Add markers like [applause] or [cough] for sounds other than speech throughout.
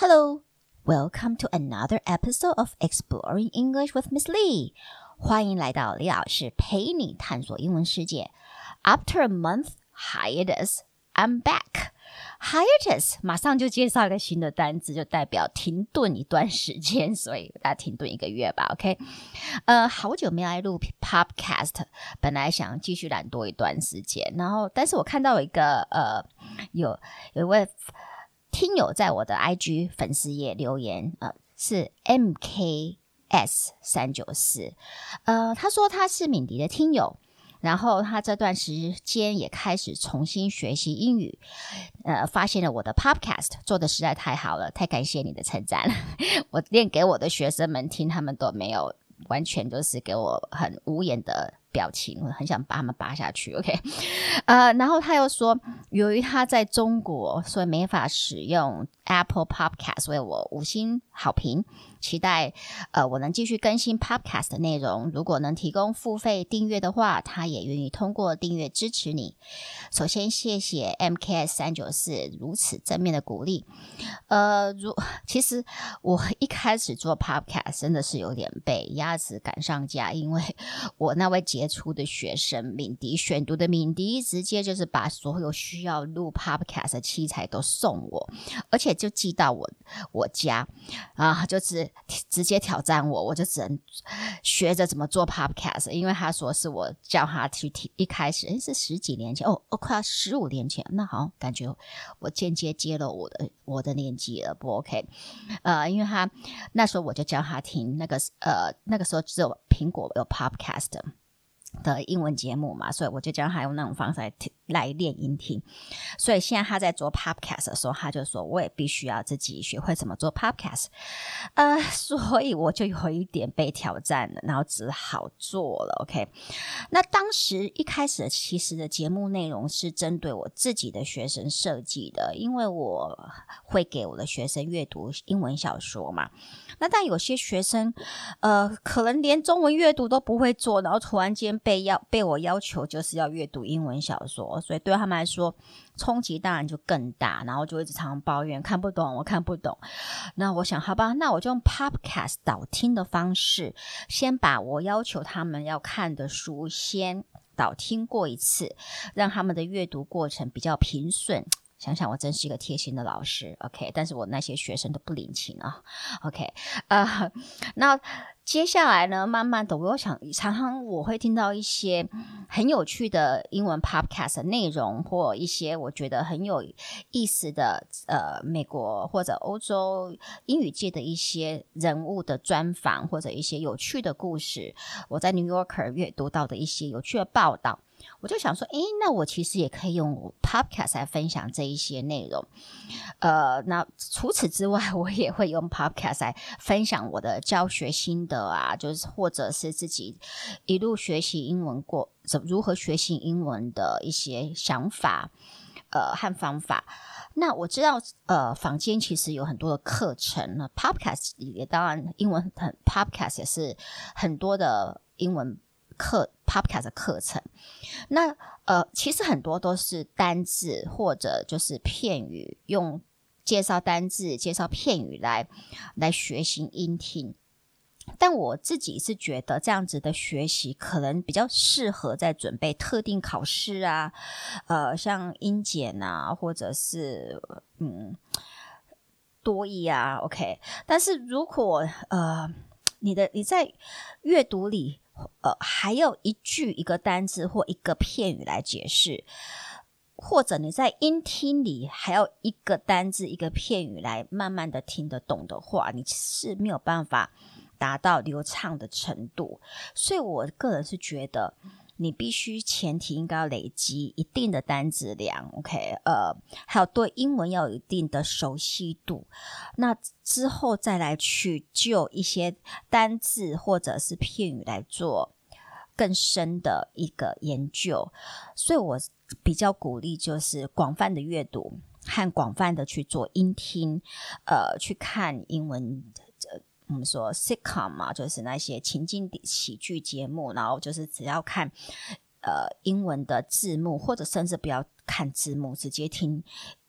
Hello, welcome to another episode of Exploring English with Miss Lee. 欢迎来到李老师陪你探索英文世界。After a month hiatus, I'm back. Hiatus 马上就介绍一个新的单词，就代表停顿一段时间，所以大家停顿一个月吧。OK，呃，好久没来录 [laughs] Podcast，本来想继续懒惰一段时间，然后但是我看到有一个呃，有有一位 听友在我的 IG 粉丝页留言，呃，是 MKS 三九四，呃，他说他是敏迪的听友。然后他这段时间也开始重新学习英语，呃，发现了我的 Podcast 做的实在太好了，太感谢你的称赞。[laughs] 我念给我的学生们听，他们都没有完全就是给我很无言的表情，我很想把他们扒下去。OK，[laughs] 呃，然后他又说，由于他在中国，所以没法使用 Apple Podcast，所以我五星好评。期待，呃，我能继续更新 Podcast 的内容。如果能提供付费订阅的话，他也愿意通过订阅支持你。首先，谢谢 MKS 三九四如此正面的鼓励。呃，如其实我一开始做 Podcast 真的是有点被鸭子赶上架，因为 [laughs] 我那位杰出的学生敏迪选读的敏迪，直接就是把所有需要录 Podcast 的器材都送我，而且就寄到我我家啊，就是。直接挑战我，我就只能学着怎么做 podcast，因为他说是我叫他去听。一开始，诶，是十几年前哦，哦，快要十五年前，那好感觉我间接揭露我的我的年纪了，不 OK？呃，因为他那时候我就叫他听那个呃，那个时候只有苹果有 podcast 的英文节目嘛，所以我就教他用那种方式来。来练音听，所以现在他在做 podcast 的时候，他就说我也必须要自己学会怎么做 podcast，呃，所以我就有一点被挑战了，然后只好做了。OK，那当时一开始其实的节目内容是针对我自己的学生设计的，因为我会给我的学生阅读英文小说嘛。那但有些学生，呃，可能连中文阅读都不会做，然后突然间被要被我要求就是要阅读英文小说。所以对他们来说，冲击当然就更大，然后就一直常常抱怨看不懂，我看不懂。那我想，好吧，那我就用 Podcast 导听的方式，先把我要求他们要看的书先导听过一次，让他们的阅读过程比较平顺。想想我真是一个贴心的老师，OK？但是我那些学生都不领情啊，OK？[laughs] 呃，那。接下来呢，慢慢的，我想，常常我会听到一些很有趣的英文 podcast 内容，或一些我觉得很有意思的，呃，美国或者欧洲英语界的一些人物的专访，或者一些有趣的故事，我在 New Yorker 阅读到的一些有趣的报道。我就想说，诶，那我其实也可以用 Podcast 来分享这一些内容。呃，那除此之外，[laughs] 我也会用 Podcast 来分享我的教学心得啊，就是或者是自己一路学习英文过，怎如何学习英文的一些想法，呃，和方法。那我知道，呃，坊间其实有很多的课程，那 Podcast 也当然英文很 Podcast 也是很多的英文。课 Podcast 的课程，那呃，其实很多都是单字或者就是片语，用介绍单字、介绍片语来来学习音听。但我自己是觉得这样子的学习可能比较适合在准备特定考试啊，呃，像英检啊，或者是嗯多益啊，OK。但是如果呃你的你在阅读里，呃，还有一句一个单字或一个片语来解释，或者你在音听里还有一个单字一个片语来慢慢的听得懂的话，你是没有办法达到流畅的程度。所以我个人是觉得。你必须前提应该要累积一定的单字量，OK？呃，还有对英文要有一定的熟悉度，那之后再来去就一些单字或者是片语来做更深的一个研究。所以我比较鼓励就是广泛的阅读和广泛的去做英听，呃，去看英文。我们说 sitcom 嘛，就是那些情景喜剧节目，然后就是只要看呃英文的字幕，或者甚至不要看字幕，直接听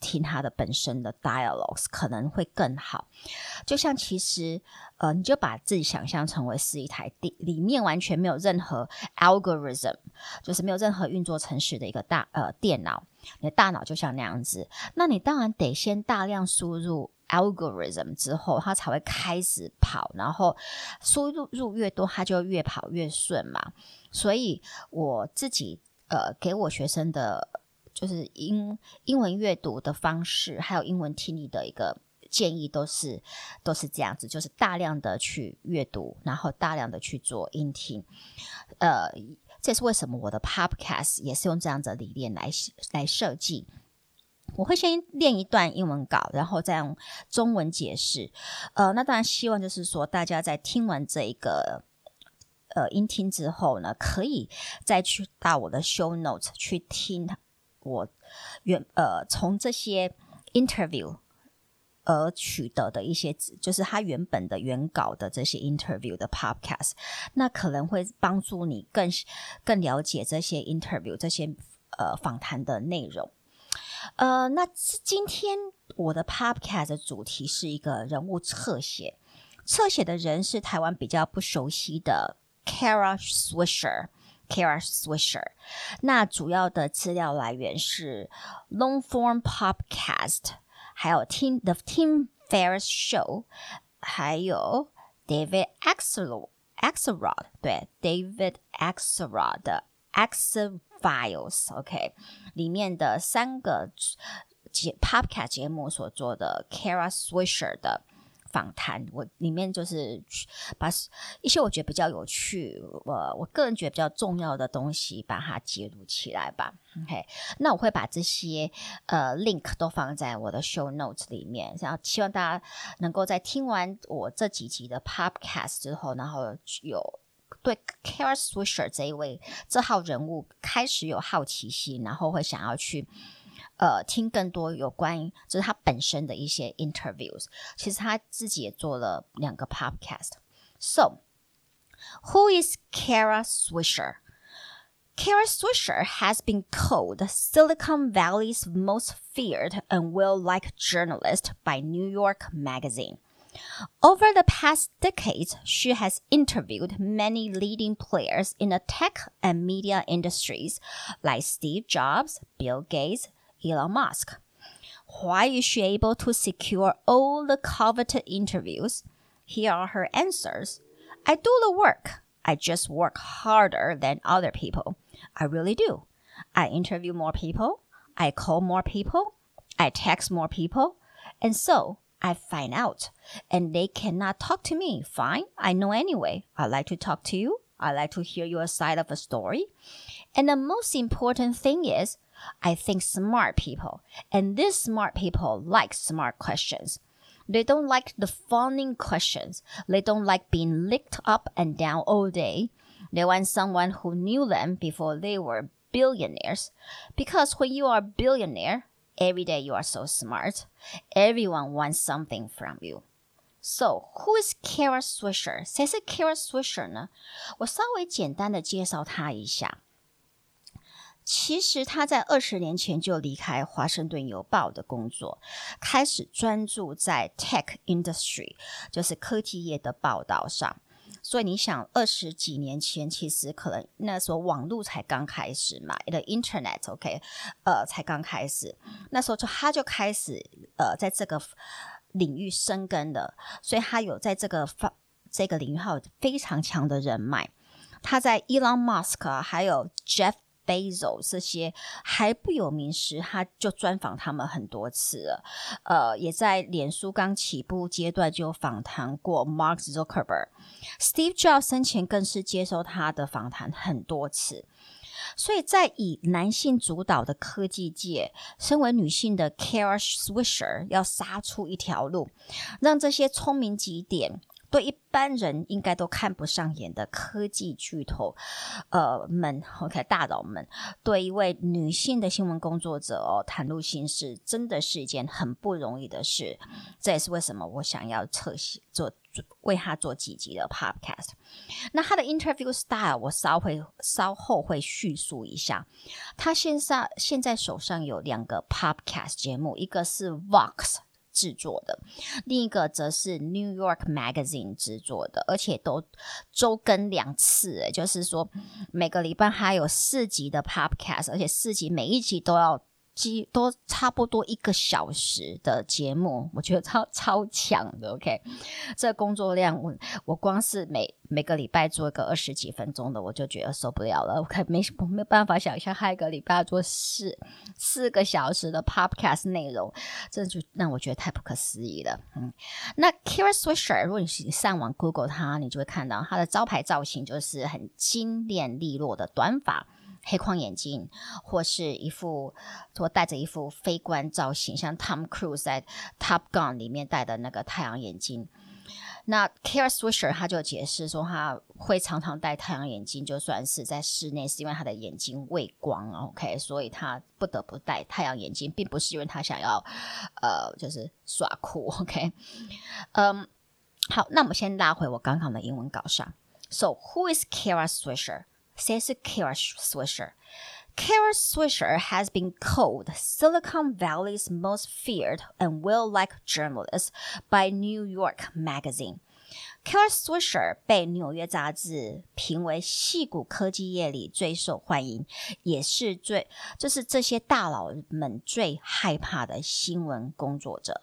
听他的本身的 dialogues 可能会更好。就像其实，呃，你就把自己想象成为是一台电，里面完全没有任何 algorithm，就是没有任何运作程序的一个大呃电脑。你的大脑就像那样子，那你当然得先大量输入 algorithm 之后，它才会开始跑，然后输入入越多，它就越跑越顺嘛。所以我自己呃给我学生的。就是英英文阅读的方式，还有英文听力的一个建议，都是都是这样子，就是大量的去阅读，然后大量的去做英听。呃，这是为什么我的 Podcast 也是用这样子的理念来来设计。我会先练一段英文稿，然后再用中文解释。呃，那当然希望就是说，大家在听完这一个呃音听之后呢，可以再去到我的 Show Notes 去听。我原呃从这些 interview 而取得的一些，就是他原本的原稿的这些 interview 的 podcast，那可能会帮助你更更了解这些 interview 这些呃访谈的内容。呃，那今天我的 podcast 主题是一个人物侧写，侧写的人是台湾比较不熟悉的 Kara Swisher。Kara Swisher，那主要的资料来源是 Long Form Podcast，还有 Tim The Tim Ferriss Show，还有 David Axelrod Axelrod 对 David Axelrod 的 Files OK，里面的三个节 Podcast 节目所做的 Kara Swisher 的。访谈我里面就是把一些我觉得比较有趣，我我个人觉得比较重要的东西把它记录起来吧。OK，那我会把这些呃 link 都放在我的 show notes 里面，然后希望大家能够在听完我这几集的 podcast 之后，然后有对 Kara Swisher 这一位这号人物开始有好奇心，然后会想要去。呃，听更多有关于就是他本身的一些 interviews。其实他自己也做了两个 podcast。So, who is Kara Swisher? Kara Swisher has been called Silicon Valley's most feared and well-liked journalist by New York Magazine. Over the past decades, she has interviewed many leading players in the tech and media industries like Steve Jobs, Bill Gates, Elon Musk. Why is she able to secure all the coveted interviews? Here are her answers. I do the work. I just work harder than other people. I really do. I interview more people. I call more people. I text more people. And so I find out. And they cannot talk to me. Fine. I know anyway. I like to talk to you. I like to hear your side of a story. And the most important thing is, I think smart people, and these smart people like smart questions. They don't like the fawning questions. They don't like being licked up and down all day. They want someone who knew them before they were billionaires. Because when you are a billionaire, every day you are so smart. Everyone wants something from you. So, who is Kara Swisher? 谁是 Kara Swisher 呢？我稍微简单的介绍她一下。其实他在二十年前就离开《华盛顿邮报》的工作，开始专注在 tech industry，就是科技业的报道上。 所以你想，二十几年前，其实可能那时候网络才刚开始嘛，the internet，OK，呃，才刚开始。那时候就他就开始呃，在这个领域生根的，所以他有在这个方这个领域还有非常强的人脉。他在 Elon Musk 啊，还有 Jeff。Bezos 这些还不有名时，他就专访他们很多次了。呃，也在脸书刚起步阶段就访谈过 Mark Zuckerberg。Steve Jobs 生前更是接受他的访谈很多次。所以在以男性主导的科技界，身为女性的 Kara Swisher 要杀出一条路，让这些聪明极点。对一般人应该都看不上眼的科技巨头，呃们，OK 大佬们，对一位女性的新闻工作者哦，袒露心事，真的是一件很不容易的事。这也是为什么我想要侧写做为他做几集的 podcast。那他的 interview style 我稍会稍后会叙述一下。他现在现在手上有两个 podcast 节目，一个是 Vox。制作的，另一个则是 New York Magazine 制作的，而且都周更两次，诶，就是说每个礼拜还有四集的 Podcast，而且四集每一集都要。几都差不多一个小时的节目，我觉得超超强的。OK，这工作量我我光是每每个礼拜做一个二十几分钟的，我就觉得受不了了。OK，没我没有办法想象下一个礼拜要做四四个小时的 Podcast 内容，这就让我觉得太不可思议了。嗯，那 Kira Swisher，如果你上网 Google 他，你就会看到他的招牌造型就是很精炼利落的短发。黑框眼镜，或是一副，或戴着一副飞官造型，像 Tom Cruise 在 Top Gun 里面戴的那个太阳眼镜。那 Kara Swisher 他就解释说，他会常常戴太阳眼镜，就算是在室内，是因为他的眼睛畏光，OK，所以他不得不戴太阳眼镜，并不是因为他想要，呃，就是耍酷，OK。[laughs] 嗯，好，那我们先拉回我刚刚的英文稿上。So who is Kara Swisher? 谁是 Kara Swisher? Kara Swisher has been called Silicon Valley's most feared and well-liked journalist by New York Magazine. Kara Swisher 被纽约杂志评为矽谷科技业里最受欢迎，也是最就是这些大佬们最害怕的新闻工作者。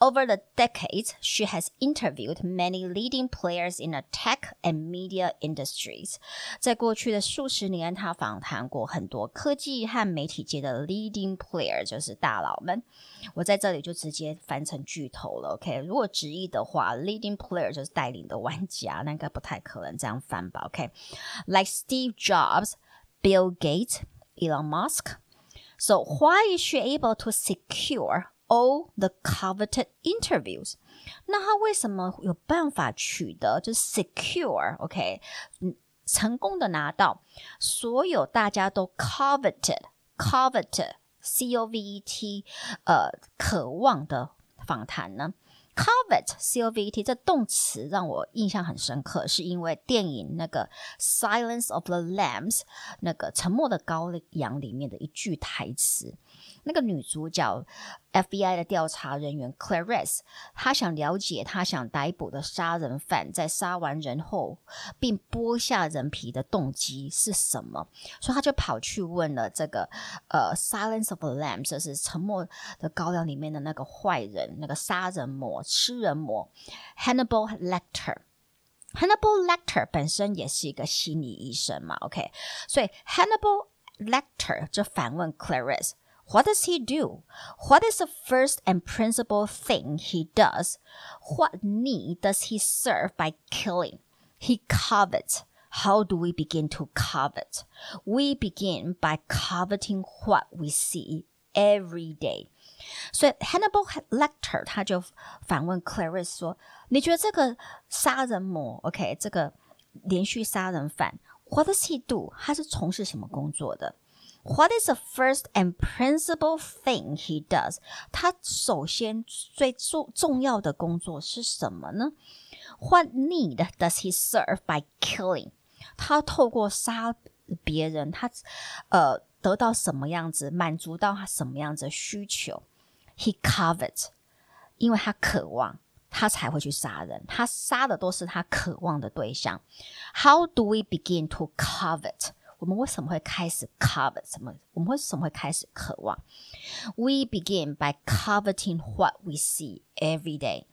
Over the decades, she has interviewed many leading players in the tech and media industries. 在过去的数十年，她访谈过很多科技和媒体界的 leading player，就是大佬们。我在这里就直接翻成巨头了。OK，如果直译的话，leading player 就是带领的玩家，那应该不太可能这样翻吧？OK，like、okay? Steve Jobs, Bill Gates, Elon Musk. So why is she able to secure all the coveted interviews，那他为什么有办法取得就是 secure，OK，、okay? 成功的拿到所有大家都 coveted，coveted，c o v e t，呃，渴望的访谈呢？Covet, C O V E T，这动词让我印象很深刻，是因为电影那个《Silence of the Lambs》那个《沉默的羔羊》里面的一句台词。 那个女主角 FBI 的调查人员 Clarice，她想了解她想逮捕的杀人犯在杀完人后并剥下人皮的动机是什么，所以她就跑去问了这个呃《Silence of the Lambs》，就是《沉默的羔羊》里面的那个坏人，那个杀人魔、吃人魔 Hannibal Lecter。Hannibal Lecter 本身也是一个心理医生嘛，OK，所以 Hannibal Lecter 就反问 Clarice。What does he do? What is the first and principal thing he does? What need does he serve by killing? He covets. How do we begin to covet? We begin by coveting what we see every day. 所以 Hannibal Lecter 他就反问 Clarice 说：“你觉得这个杀人魔，OK，这个连续杀人犯，What does he do？他是从事什么工作的？” What is the first and principal thing he does？他首先最重重要的工作是什么呢？What need does he serve by killing？他透过杀别人，他呃得到什么样子，满足到他什么样子的需求？He covets，因为他渴望，他才会去杀人。他杀的都是他渴望的对象。How do we begin to covet？ 我们为什么会开始 covet 什么？我们为什么会开始渴望？We begin by coveting what we see every day。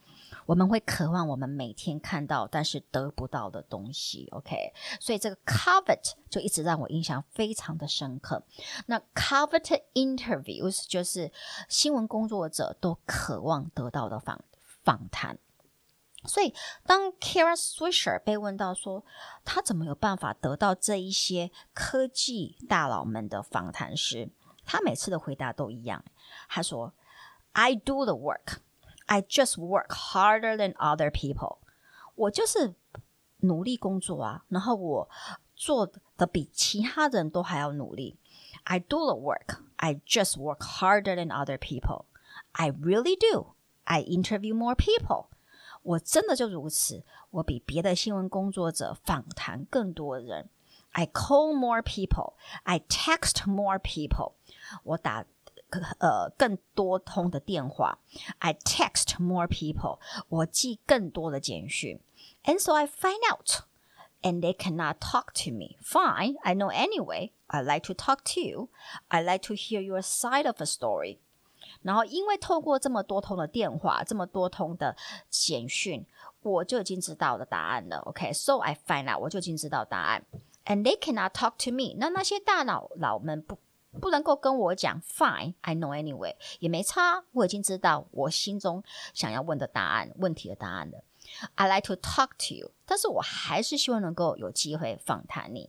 我们会渴望我们每天看到但是得不到的东西。OK，所以这个 covet 就一直让我印象非常的深刻。那 covet interviews 就是新闻工作者都渴望得到的访访谈。所以，当 Kara Swisher 被问到说他怎么有办法得到这一些科技大佬们的访谈时，他每次的回答都一样。他说：“I do the work. I just work harder than other people. 我就是努力工作啊，然后我做的比其他人都还要努力。I do the work. I just work harder than other people. I really do. I interview more people.” 我真的就如此，我比别的新闻工作者访谈更多人。I call more people. I text more people. 我打呃更多通的电话。I text more people. 我寄更多的简讯。And so I find out. And they cannot talk to me. Fine, I know anyway. I like to talk to you. I like to hear your side of a story. 然后因为透过这么多通的电话，这么多通的简讯，我就已经知道了答案了。OK, so I find out. 我就已经知道答案。And they cannot talk to me。那那些大脑佬们不不能够跟我讲，Fine, I know anyway，也没差，我已经知道我心中想要问的答案，问题的答案了。I like to talk to you，但是我还是希望能够有机会访谈你。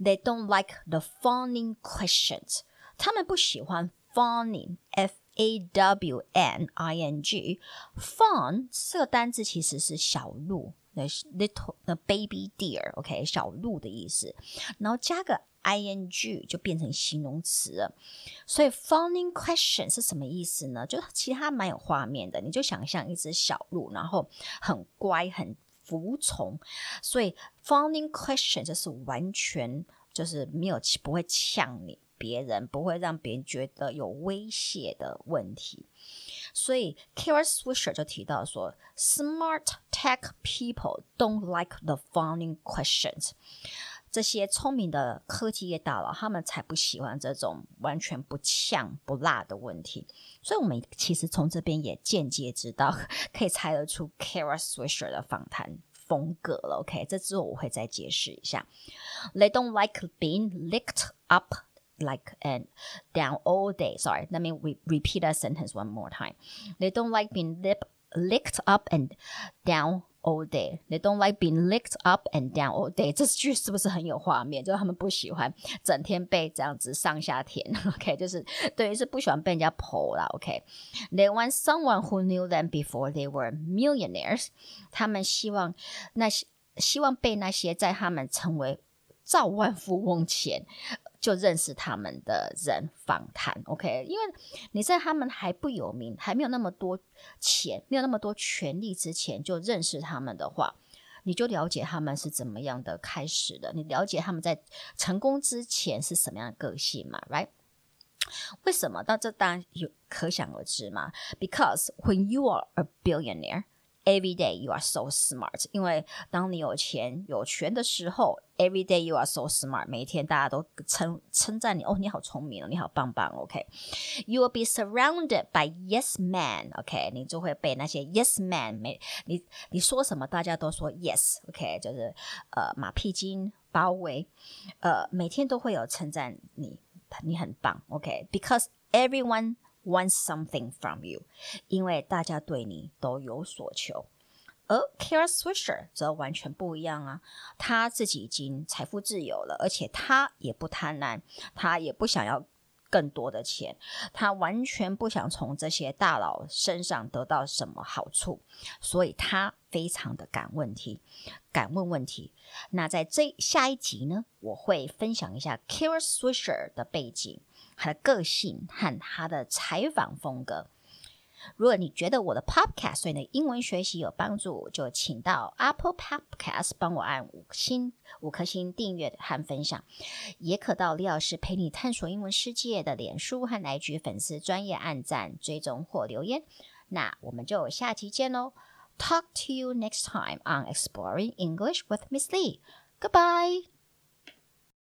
They don't like the fawning questions。他们不喜欢 fawning，f a w n i n g。Fawn 这个单字其实是小鹿。little the baby deer，OK，、okay? 小鹿的意思，然后加个 ing 就变成形容词了。所以 fawning question 是什么意思呢？就其实它蛮有画面的，你就想象一只小鹿，然后很乖很 服从。所以 founding question 就是完全就是没有不会呛你别人，不会让别人觉得有威胁的问题。所以 Kara Swisher 就提到说，Smart tech people don't like the founding questions。这些聪明的科技业大佬，他们才不喜欢这种完全不呛不辣的问题。所以，我们其实从这边也间接知道，可以猜得出 Kara Swisher 的访谈风格了。OK，这之后我会再解释一下。They don't like being licked up。like and down all day. Sorry, let me re repeat that sentence one more time. They don't like being lip licked up and down all day. They don't like being licked up and down all day. [laughs] 这句是不是很有画面？就是他们不喜欢整天被这样子上下舔。OK，就是等于是不喜欢被人家剖啦。OK，they [laughs] want someone who knew them before they were millionaires. 他们希望那些希望被那些在他们成为兆万富翁前。 就认识他们的人访谈，OK？因为你在他们还不有名、还没有那么多钱、没有那么多权力之前就认识他们的话，你就了解他们是怎么样的开始的。你了解他们在成功之前是什么样的个性嘛？Right？为什么？那这当然有可想而知嘛。Because when you are a billionaire Every day you are so smart，因为当你有钱有权的时候，Every day you are so smart，每天大家都称称赞你，哦，你好聪明哦，你好棒棒，OK？You will be surrounded by yes man，OK？你就会被那些 yes man，每你你说什么，大家都说 yes，OK？就是呃马屁精包围，呃每天都会有称赞你，你很棒，OK？Because everyone Want something from you，因为大家对你都有所求，而 Kara Swisher 则完全不一样啊，他自己已经财富自由了，而且他也不贪婪，他也不想要更多的钱，他完全不想从这些大佬身上得到什么好处，所以他非常的敢问题，敢问问题。那在这下一集呢，我会分享一下 Kara Swisher 的背景。他的个性和他的采访风格。如果你觉得我的 Podcast 对你的英文学习有帮助，就请到 Apple Podcast 帮我按五星五颗星订阅和分享，也可到李老师陪你探索英文世界的脸书和 IG 粉丝专业按赞追踪或留言。那我们就下期见喽！Talk to you next time on Exploring English with Miss Lee. Goodbye.